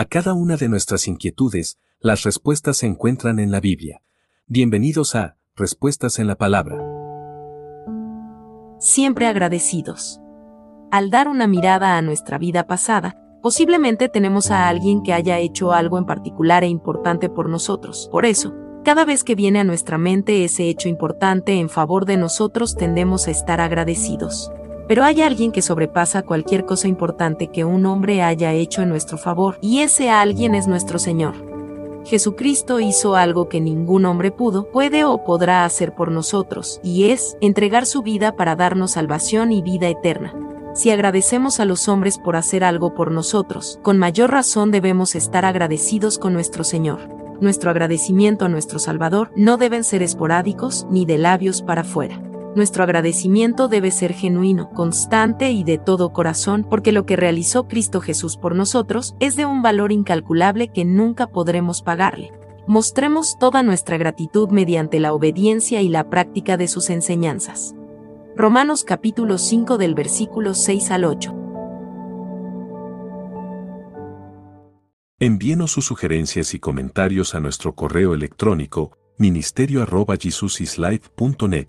A cada una de nuestras inquietudes, las respuestas se encuentran en la Biblia. Bienvenidos a Respuestas en la Palabra. Siempre agradecidos. Al dar una mirada a nuestra vida pasada, posiblemente tenemos a alguien que haya hecho algo en particular e importante por nosotros. Por eso, cada vez que viene a nuestra mente ese hecho importante en favor de nosotros tendemos a estar agradecidos. Pero hay alguien que sobrepasa cualquier cosa importante que un hombre haya hecho en nuestro favor, y ese alguien es nuestro Señor. Jesucristo hizo algo que ningún hombre pudo, puede o podrá hacer por nosotros, y es entregar su vida para darnos salvación y vida eterna. Si agradecemos a los hombres por hacer algo por nosotros, con mayor razón debemos estar agradecidos con nuestro Señor. Nuestro agradecimiento a nuestro Salvador no deben ser esporádicos ni de labios para afuera. Nuestro agradecimiento debe ser genuino, constante y de todo corazón, porque lo que realizó Cristo Jesús por nosotros es de un valor incalculable que nunca podremos pagarle. Mostremos toda nuestra gratitud mediante la obediencia y la práctica de sus enseñanzas. Romanos capítulo 5 del versículo 6 al 8. Envíenos sus sugerencias y comentarios a nuestro correo electrónico ministerio.jesusislife.net.